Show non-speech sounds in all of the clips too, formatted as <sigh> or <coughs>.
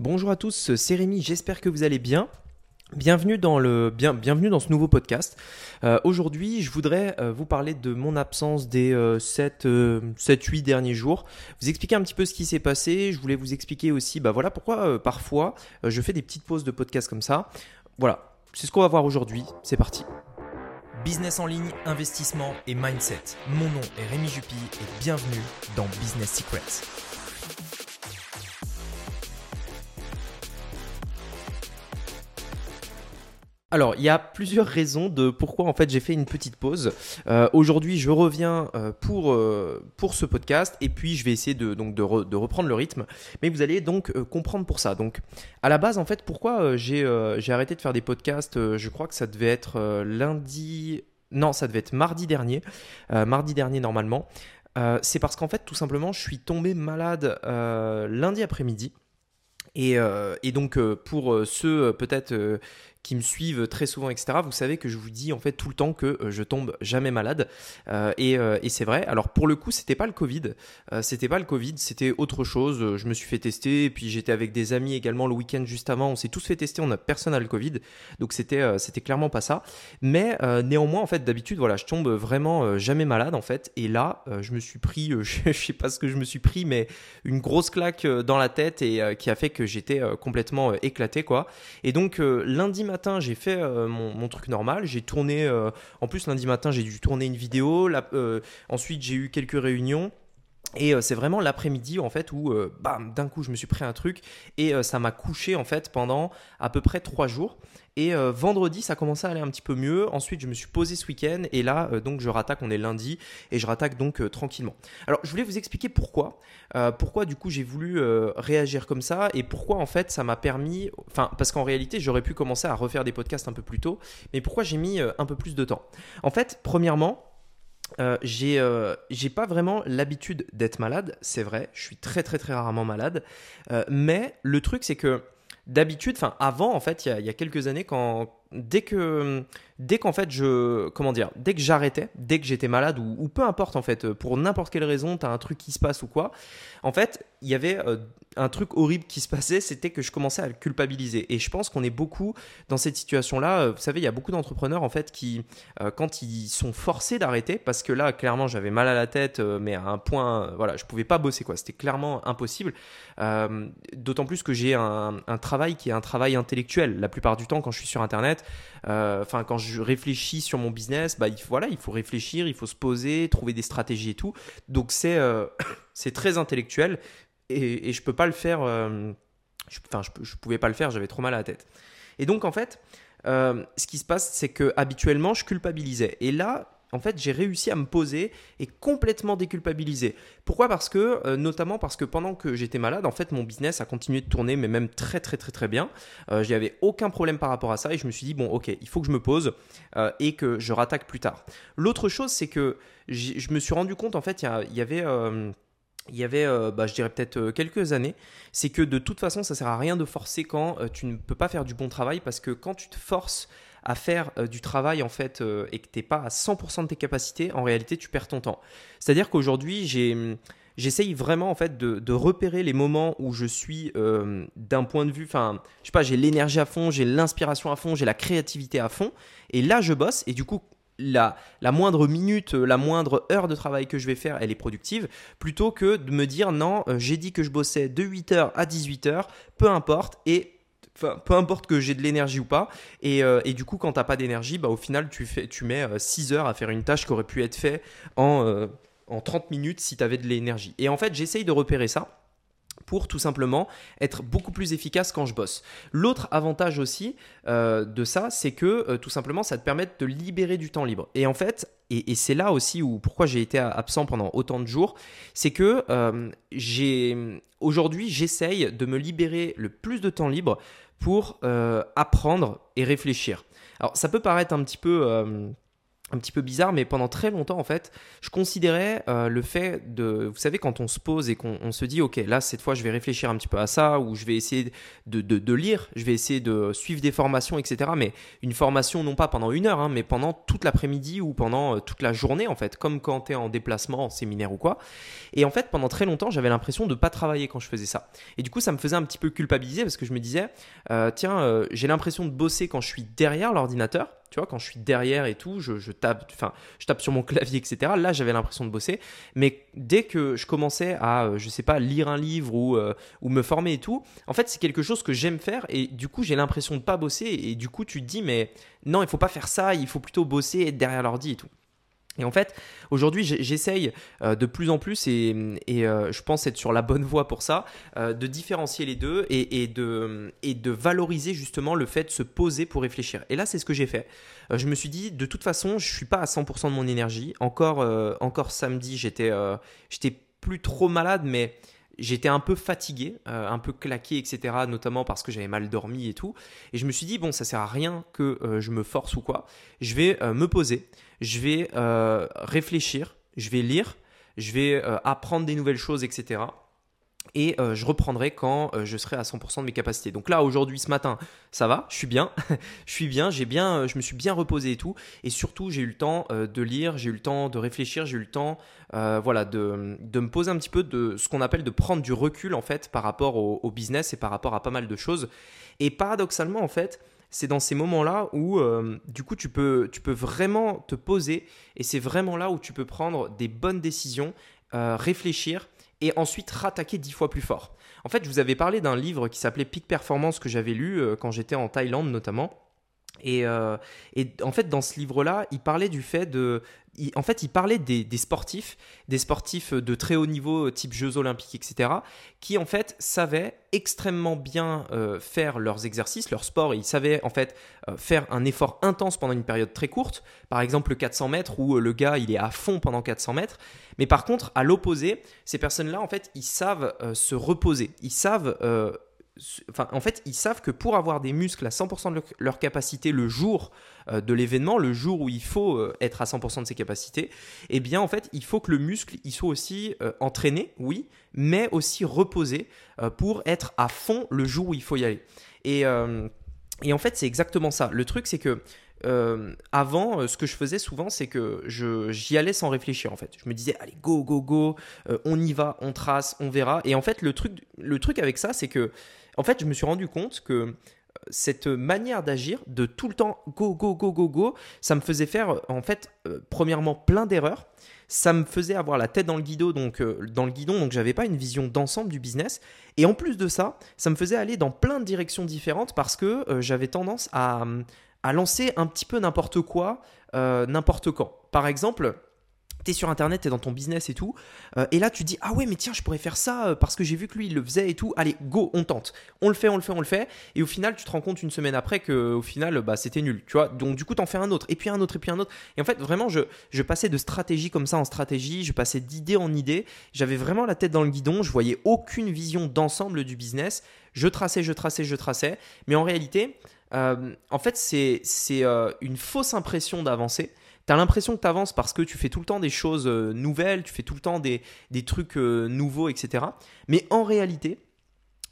Bonjour à tous, c'est Rémi, j'espère que vous allez bien. Bienvenue dans, ce nouveau podcast. Euh, aujourd'hui, je voudrais euh, vous parler de mon absence des 7, 7, 8 derniers jours. Vous expliquer un petit peu ce qui s'est passé. Je voulais vous expliquer aussi bah voilà, pourquoi euh, parfois je fais des petites pauses de podcast comme ça. Voilà, c'est ce qu'on va voir aujourd'hui. C'est parti. Business en ligne, investissement et mindset. Mon nom est Rémi Jupy et bienvenue dans Business Secrets. Alors, il y a plusieurs raisons de pourquoi en fait j'ai fait une petite pause. Euh, aujourd'hui, je reviens euh, pour, euh, pour ce podcast et puis je vais essayer de, reprendre le rythme. Mais vous allez donc comprendre pour ça. Donc, à la base, en fait, pourquoi j'ai arrêté de faire des podcasts Je crois que ça devait être lundi. Non, ça devait être mardi dernier. mardi dernier, normalement. C'est parce qu'en fait, tout simplement, je suis tombé malade lundi après-midi. Et, et, donc pour ceux peut-être qui me suivent très souvent, etc., vous savez que je vous dis en fait tout le temps que euh, je tombe jamais malade. Euh, euh, et, c'est vrai. Alors pour le coup, c'était pas le Covid. c'était pas le Covid, c'était autre chose. Je me suis fait tester, et puis j'étais avec des amis également le week-end juste avant. On s'est tous fait tester, on a personne à le Covid. Donc c'était c'était clairement pas ça. Mais néanmoins, en fait, d'habitude, voilà, je tombe vraiment jamais malade en fait. Et là, je me suis pris, <laughs> je sais pas ce que je me suis pris, mais une grosse claque dans la tête et qui a fait que j'étais complètement éclaté quoi. Et donc lundi matin j'ai fait euh, mon, truc normal. J'ai tourné. Euh, en plus, lundi matin, j'ai dû tourner une vidéo. Euh, ensuite, j'ai eu quelques réunions. Et c'est vraiment l'après-midi en fait où bam d'un coup je me suis pris un truc et ça m'a couché en fait pendant à peu près trois jours. Et euh, vendredi, ça commençait à aller un petit peu mieux. Ensuite, je me suis posé ce week-end et là, euh, donc, je rattaque. On est lundi et je rattaque donc euh, tranquillement. Alors, je voulais vous expliquer pourquoi. pourquoi, du coup, j'ai voulu réagir comme ça et pourquoi, en fait, ça m'a permis. Enfin, parce qu'en réalité, j'aurais pu commencer à refaire des podcasts un peu plus tôt. Mais pourquoi j'ai mis un peu plus de temps? En fait, premièrement, j'ai pas vraiment l'habitude d'être malade, c'est vrai, je suis très très très rarement malade, mais le truc c'est que d'habitude, enfin avant en fait, il y, a, quelques années, quand dès que dès qu'en fait je comment dire, dès que j'arrêtais, dès que j'étais malade ou, peu importe en fait, pour n'importe quelle raison, tu as un truc qui se passe ou quoi, en fait, il y avait euh, un truc horrible qui se passait, c'était que je commençais à le culpabiliser. Et je pense qu'on est beaucoup dans cette situation-là. Euh, vous savez, il y a beaucoup d'entrepreneurs en fait qui, euh, quand ils sont forcés d'arrêter, parce que là, clairement, j'avais mal à la tête, mais à un point, voilà, je pouvais pas bosser quoi. C'était clairement impossible. D'autant plus que j'ai un, un, travail qui est un travail intellectuel. La plupart du temps, quand je suis sur Internet, enfin, quand je réfléchis sur mon business, bah, il, voilà, il faut réfléchir, il faut se poser, trouver des stratégies et tout. Donc c'est <coughs> c'est très intellectuel et, je peux pas le faire. Euh, enfin, je, je, pouvais pas le faire, j'avais trop mal à la tête. Et donc, en fait, euh, ce qui se passe, c'est que habituellement, je culpabilisais. Et là, en fait, j'ai réussi à me poser et complètement déculpabiliser. Pourquoi? Parce que, euh, notamment parce que pendant que j'étais malade, en fait, mon business a continué de tourner, mais même très, très, très, très bien. Euh, J'avais aucun problème par rapport à ça et je me suis dit, bon, ok, il faut que je me pose et que je rattaque plus tard. L'autre chose, c'est que je me suis rendu compte, en fait, il y, avait il y avait, euh, bah, je dirais peut-être euh, quelques années, c'est que de toute façon, ça sert à rien de forcer quand euh, tu ne peux pas faire du bon travail parce que quand tu te forces à faire du travail en fait et que tu n'es pas à 100% de tes capacités, en réalité, tu perds ton temps. C'est-à-dire qu'aujourd'hui, j'ai j'essaye vraiment en fait de, repérer les moments où je suis d'un point de vue, enfin, je sais pas, j'ai l'énergie à fond, j'ai l'inspiration à fond, j'ai la créativité à fond, et là je bosse, et du coup la, moindre minute, la moindre heure de travail que je vais faire, elle est productive, plutôt que de me dire non, euh, j'ai dit que je bossais de 8h à 18h, peu importe, et peu importe que j'ai de l'énergie ou pas. Et, euh, du coup, quand tu n'as pas d'énergie, bah, au final, tu, fais, tu mets 6 euh, heures à faire une tâche qui aurait pu être faite en, en 30 minutes si tu avais de l'énergie. Et en fait, j'essaye de repérer ça pour tout simplement être beaucoup plus efficace quand je bosse. L'autre avantage aussi euh, de ça, c'est que euh, tout simplement ça te permet de libérer du temps libre. Et en fait, et, c'est là aussi où pourquoi j'ai été absent pendant autant de jours, c'est que euh, j'ai aujourd'hui j'essaye de me libérer le plus de temps libre pour apprendre et réfléchir. Alors ça peut paraître un petit peu un petit peu bizarre, mais pendant très longtemps, en fait, je considérais euh, le fait de, vous savez, quand on se pose et qu'on se dit, ok, là, cette fois, je vais réfléchir un petit peu à ça, ou je vais essayer de, de, lire, je vais essayer de suivre des formations, etc. Mais une formation, non pas pendant une heure, hein, mais pendant toute l'après-midi ou pendant euh, toute la journée, en fait, comme quand tu es en déplacement, en séminaire ou quoi. Et en fait, pendant très longtemps, j'avais l'impression de ne pas travailler quand je faisais ça. Et du coup, ça me faisait un petit peu culpabiliser parce que je me disais, euh, tiens, j'ai l'impression de bosser quand je suis derrière l'ordinateur tu vois, quand je suis derrière et tout, je, tape, sur mon <laughs> clavier, etc. Là, j'avais l'impression de bosser. Mais dès que je commençais à, euh, je sais pas, lire un livre ou, euh, ou me former et tout, en fait, c'est quelque chose que j'aime faire et du coup, j'ai l'impression de pas bosser. Et du coup, tu te dis, mais non, il faut pas faire ça, il faut plutôt bosser, être derrière l'ordi et tout. Et en fait, aujourd'hui, j'essaye euh, de plus en plus, et, euh, je pense être sur la bonne voie pour ça, euh, de différencier les deux et, de, valoriser justement le fait de se poser pour réfléchir. Et là, c'est ce que j'ai fait. je me suis dit, de toute façon, je suis pas à 100% de mon énergie. Encore, encore samedi, j'étais plus trop malade, mais j'étais un peu fatigué, un peu claqué, etc. Notamment parce que j'avais mal dormi et tout. Et je me suis dit, bon, ça sert à rien que je me force ou quoi. Je vais me poser je vais euh, réfléchir, je vais lire, je vais euh, apprendre des nouvelles choses, etc. Et euh, je reprendrai quand je serai à 100% de mes capacités. Donc là, aujourd'hui, ce matin, ça va, je suis bien, <laughs> je suis bien, j'ai bien, je me suis bien reposé et tout. Et surtout, j'ai eu le temps de lire, j'ai eu le temps de réfléchir, j'ai eu le temps, voilà, de, me poser un petit peu de ce qu'on appelle de prendre du recul en fait par rapport au business et par rapport à pas mal de choses. Et paradoxalement, en fait, c'est dans ces moments-là où euh, du coup tu peux, tu peux vraiment te poser et c'est vraiment là où tu peux prendre des bonnes décisions, euh, réfléchir et ensuite rattaquer dix fois plus fort. En fait, je vous avais parlé d'un livre qui s'appelait Peak Performance que j'avais lu euh, quand j'étais en Thaïlande notamment. Et, et, en fait, dans ce livre-là, il parlait du fait de en fait, il parlait des, sportifs, des sportifs de très haut niveau, type Jeux Olympiques, etc., qui en fait savaient extrêmement bien euh, faire leurs exercices, leur sport, et ils savaient en fait euh, faire un effort intense pendant une période très courte. Par exemple, le 400 mètres où euh, le gars il est à fond pendant 400 mètres. Mais par contre, à l'opposé, ces personnes-là, en fait, ils savent se reposer, ils savent En fait, ils savent que pour avoir des muscles à 100% de leur capacité le jour euh, de l'événement, le jour où il faut euh, être à 100% de ses capacités, eh bien, en fait, il faut que le muscle, il soit aussi euh, entraîné, oui, mais aussi reposé pour être à fond le jour où il faut y aller. Et en fait, c'est exactement ça. Le truc, c'est que avant, ce que je faisais souvent, c'est que j'y allais sans réfléchir. En fait, je me disais, allez, go, go, go, on y va, on trace, on verra. Et en fait, le truc, le truc avec ça, c'est que en fait, je me suis rendu compte que euh, cette manière d'agir, de tout le temps go, go, go, go, go, ça me faisait faire en fait, euh, premièrement, plein d'erreurs. Ça me faisait avoir la tête dans le guidon, donc euh, dans le guidon, donc j'avais pas une vision d'ensemble du business. Et en plus de ça, ça me faisait aller dans plein de directions différentes parce que j'avais tendance à, à, lancer un petit peu n'importe quoi, n'importe quand. Par exemple, tu es sur internet, tu es dans ton business et tout, euh, et là tu dis ah ouais mais tiens je pourrais faire ça euh, parce que j'ai vu que lui il le faisait et tout, allez go on tente, on le fait, on le fait, on le fait, et au final tu te rends compte une semaine après que au final bah c'était nul, tu vois, donc du coup t'en fais un autre, et puis un autre, et puis un autre, et en fait vraiment je, je passais de stratégie comme ça en stratégie, je passais d'idée en idée, j'avais vraiment la tête dans le guidon, je voyais aucune vision d'ensemble du business, je traçais, je traçais, je traçais, mais en réalité euh, en fait c'est une fausse impression d'avancer, tu as l'impression que tu avances parce que tu fais tout le temps des choses euh, nouvelles, tu fais tout le temps des, trucs euh, nouveaux, etc. Mais en réalité,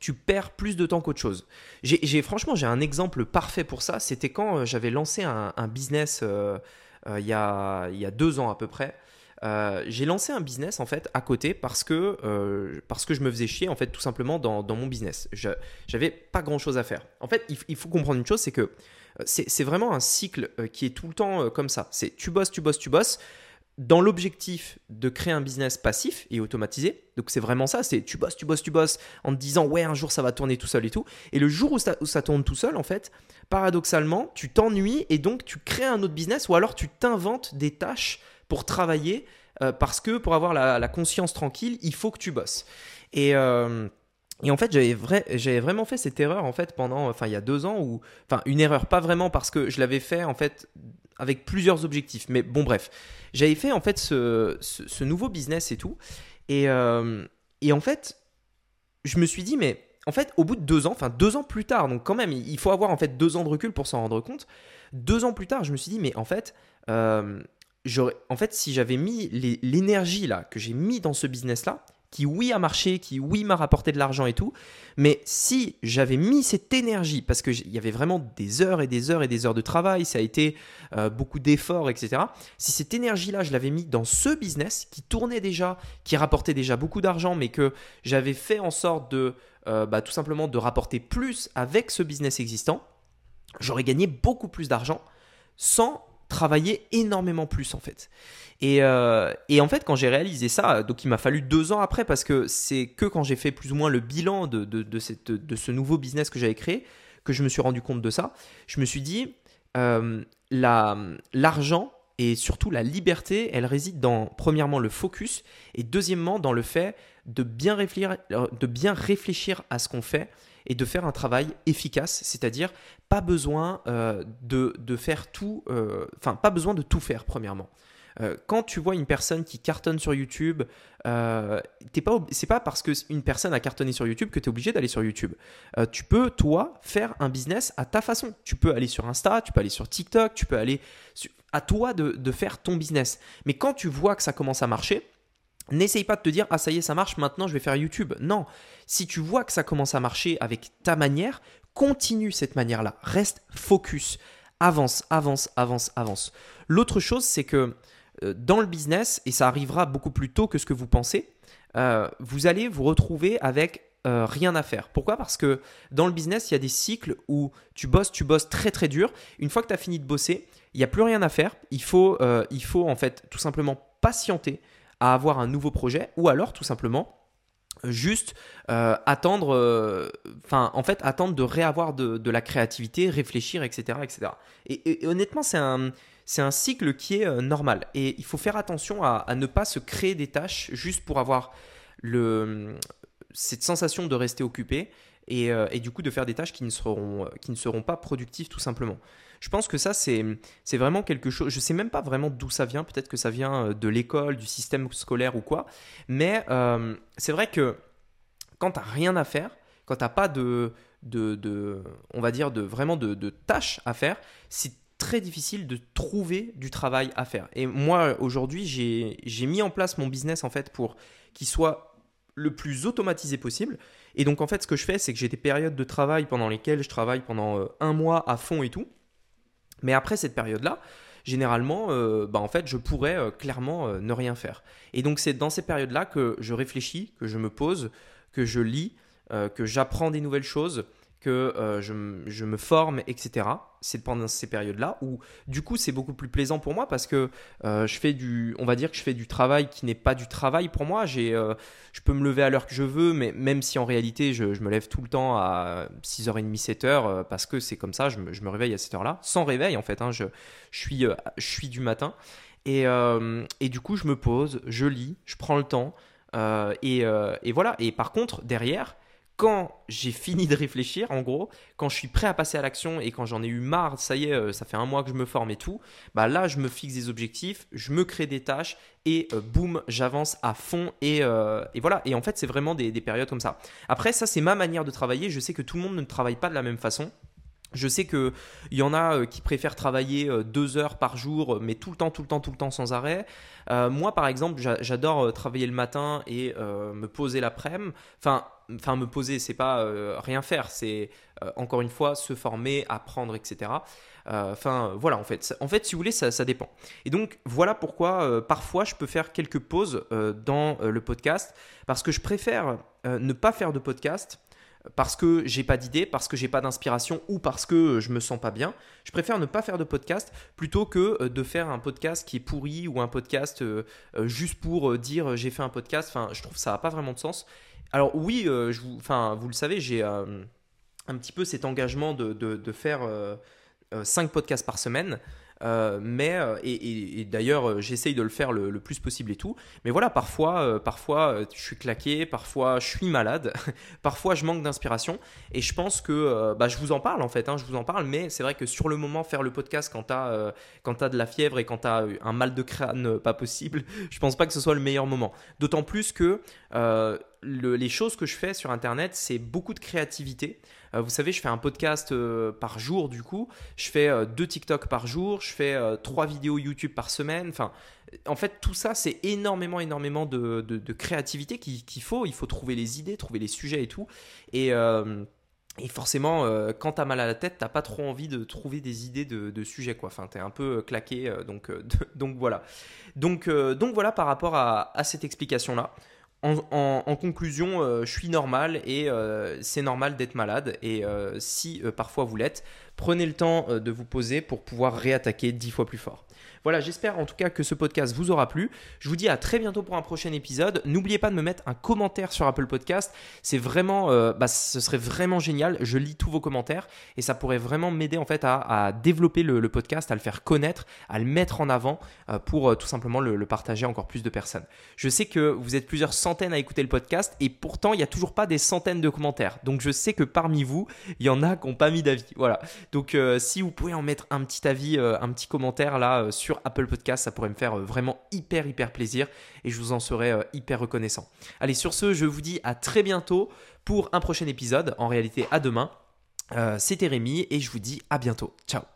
tu perds plus de temps qu'autre chose. J'ai, franchement, j'ai un exemple parfait pour ça. C'était quand euh, j'avais lancé un, business il, y a, il y a deux ans à peu près. J'ai lancé un business en fait à côté parce que, parce que je me faisais chier en fait tout simplement dans, mon business. j'avais pas grand chose à faire. En fait, il faut comprendre une chose, c'est que c'est vraiment un cycle euh, qui est tout le temps euh, comme ça. C'est tu bosses, tu bosses, tu bosses dans l'objectif de créer un business passif et automatisé. Donc c'est vraiment ça, c'est tu bosses, tu bosses, tu bosses en te disant ouais un jour ça va tourner tout seul et tout. Et le jour où ça, tourne tout seul en fait, paradoxalement tu t'ennuies et donc tu crées un autre business ou alors tu t'inventes des tâches pour travailler euh, parce que pour avoir la, conscience tranquille il faut que tu bosses. Et et en fait, j'avais, vrai, vraiment fait cette erreur en fait pendant, enfin il y a deux ans ou, enfin une erreur pas vraiment parce que je l'avais fait en fait avec plusieurs objectifs. Mais bon bref, j'avais fait en fait ce, ce, nouveau business et tout. Et, euh, et en fait, je me suis dit mais en fait, au bout de deux ans, enfin deux ans plus tard, donc quand même, il faut avoir en fait deux ans de recul pour s'en rendre compte. Deux ans plus tard, je me suis dit, mais en fait, euh, en fait, si j'avais mis l'énergie là que j'ai mis dans ce business là, qui oui a marché, qui oui m'a rapporté de l'argent et tout, mais si j'avais mis cette énergie, parce qu'il y avait vraiment des heures et des heures et des heures de travail, ça a été euh, beaucoup d'efforts, etc. Si cette énergie-là, je l'avais mis dans ce business qui tournait déjà, qui rapportait déjà beaucoup d'argent, mais que j'avais fait en sorte de euh, bah, tout simplement de rapporter plus avec ce business existant, j'aurais gagné beaucoup plus d'argent sans travailler énormément plus en fait. Et, euh, et en fait, quand j'ai réalisé ça, donc il m'a fallu deux ans après parce que c'est que quand j'ai fait plus ou moins le bilan de, de, cette, de ce nouveau business que j'avais créé que je me suis rendu compte de ça. Je me suis dit, euh, l'argent et surtout la liberté, elle réside dans, premièrement, le focus et deuxièmement, dans le fait de bien de bien réfléchir à ce qu'on fait et de faire un travail efficace, c'est-à-dire pas besoin euh, de, faire tout, euh, enfin pas besoin de tout faire premièrement. Euh, quand tu vois une personne qui cartonne sur YouTube, euh, pas, c'est pas parce qu'une personne a cartonné sur YouTube que tu es obligé d'aller sur YouTube. tu peux, toi, faire un business à ta façon. Tu peux aller sur Insta, tu peux aller sur TikTok, tu peux aller... À toi de, de faire ton business. Mais quand tu vois que ça commence à marcher, N'essaye pas de te dire, ah ça y est, ça marche, maintenant je vais faire YouTube. Non, si tu vois que ça commence à marcher avec ta manière, continue cette manière-là. Reste focus. Avance, avance, avance, avance. L'autre chose, c'est que euh, dans le business, et ça arrivera beaucoup plus tôt que ce que vous pensez, euh, vous allez vous retrouver avec euh, rien à faire. Pourquoi? Parce que dans le business, il y a des cycles où tu bosses, tu bosses très très dur. Une fois que tu as fini de bosser, il n'y a plus rien à faire. Il faut, il faut en fait tout simplement patienter à avoir un nouveau projet ou alors tout simplement juste euh, attendre, euh, enfin en fait attendre de réavoir de, la créativité, réfléchir, etc. etc. Et, honnêtement c'est un, c'est un cycle qui est euh, normal et il faut faire attention à, ne pas se créer des tâches juste pour avoir le, cette sensation de rester occupé et, et, du coup de faire des tâches qui ne seront, qui ne seront pas productives tout simplement. Je pense que ça, c'est vraiment quelque chose. Je ne sais même pas vraiment d'où ça vient. Peut-être que ça vient euh, de l'école, du système scolaire ou quoi. Mais euh, c'est vrai que quand tu n'as rien à faire, quand tu n'as pas de, de, on va dire, de vraiment de, de tâches à faire, c'est très difficile de trouver du travail à faire. Et moi, aujourd'hui, j'ai mis en place mon business en fait pour qu'il soit le plus automatisé possible. Et donc, en fait, ce que je fais, c'est que j'ai des périodes de travail pendant lesquelles je travaille pendant euh, un mois à fond et tout. Mais après cette période-là, généralement, euh, bah je pourrais euh, clairement euh, ne rien faire. Et donc, c'est dans ces périodes-là que je réfléchis, que je me pose, que je lis, que j'apprends des nouvelles choses, que euh, je, me forme, etc. C'est pendant ces périodes-là où, du coup, c'est beaucoup plus plaisant pour moi parce que euh, je fais du, on va dire que je fais du travail qui n'est pas du travail pour moi. J'ai, euh, je peux me lever à l'heure que je veux, mais même si en réalité, je, me lève tout le temps à 6h30, 7h parce que c'est comme ça, je me, je me, réveille à cette heure-là, sans réveil en fait. Hein, je, je, suis, je suis du matin. Et, et, du coup, je me pose, je lis, je prends le temps. Et, et, voilà. Et par contre, derrière, quand j'ai fini de réfléchir, en gros, quand je suis prêt à passer à l'action et quand j'en ai eu marre, ça y est, euh, ça fait un mois que je me forme et tout, bah là, je me fixe des objectifs, je me crée des tâches et euh, boum, j'avance à fond et, euh, et, voilà. Et en fait, c'est vraiment des, des, périodes comme ça. Après, ça, c'est ma manière de travailler. Je sais que tout le monde ne travaille pas de la même façon. Je sais qu'il y en a qui préfèrent travailler deux heures par jour, mais tout le temps, tout le temps, tout le temps sans arrêt. moi, par exemple, j'adore travailler le matin et me poser l'après-midi. Enfin, enfin me poser, c'est pas euh, rien faire, c'est euh, encore une fois se former, apprendre, etc. Euh, enfin voilà, en fait, si vous voulez, ça dépend. Et donc voilà pourquoi parfois je peux faire quelques pauses dans le podcast parce que je préfère ne pas faire de podcast parce que j'ai pas d'idée, parce que j'ai pas d'inspiration ou parce que je me sens pas bien. Je préfère ne pas faire de podcast plutôt que de faire un podcast qui est pourri ou un podcast juste pour dire j'ai fait un podcast. Enfin, je trouve ça n'a pas vraiment de sens. Alors oui, euh, vous, enfin, vous le savez, j'ai euh, un petit peu cet engagement de, de, faire 5 euh, podcasts par semaine. Mais et, d'ailleurs j'essaye de le faire le, plus possible et tout. Mais voilà parfois parfois je suis claqué parfois je suis malade <laughs> parfois je manque d'inspiration. Et je pense que bah, je vous en parle en fait hein, je vous en parle mais c'est vrai que sur le moment faire le podcast quand tu as de la fièvre et quand tu as un mal de crâne pas possible <laughs> je pense pas que ce soit le meilleur moment. D'autant plus que les choses que je fais sur Internet, c'est beaucoup de créativité. Euh, vous savez, je fais un podcast euh, par jour du coup. Je fais euh, deux TikTok par jour. Je fais trois vidéos YouTube par semaine. En fait, tout ça, c'est énormément, énormément de, créativité qu'il faut. Il faut trouver les idées, trouver les sujets et tout. Et forcément, quand t'as mal à la tête, t'as pas trop envie de trouver des idées de, sujets, quoi. Enfin, t'es un peu claqué, <laughs> donc, voilà. Donc, donc voilà par rapport à cette explication-là en, conclusion, euh, je suis normal et euh, c'est normal d'être malade. Et euh, si parfois vous l'êtes, prenez le temps de vous poser pour pouvoir réattaquer dix fois plus fort. Voilà, j'espère en tout cas que ce podcast vous aura plu. Je vous dis à très bientôt pour un prochain épisode. N'oubliez pas de me mettre un commentaire sur Apple Podcast. C'est vraiment, euh, bah, ce serait vraiment génial. Je lis tous vos commentaires et ça pourrait vraiment m'aider en fait à, développer le, podcast, à le faire connaître, à le mettre en avant euh, pour euh, tout simplement le, le, partager à encore plus de personnes. Je sais que vous êtes plusieurs centaines à écouter le podcast et pourtant il n'y a toujours pas des centaines de commentaires. Donc je sais que parmi vous, il y en a qui n'ont pas mis d'avis. Voilà. Donc si vous pouvez en mettre un petit avis, un petit commentaire là sur Apple Podcast. Ça pourrait me faire euh, vraiment hyper, hyper plaisir et je vous en serais euh, hyper reconnaissant. Allez, sur ce, je vous dis à très bientôt pour un prochain épisode. En réalité, à demain. Euh, c'était Rémi et je vous dis à bientôt. Ciao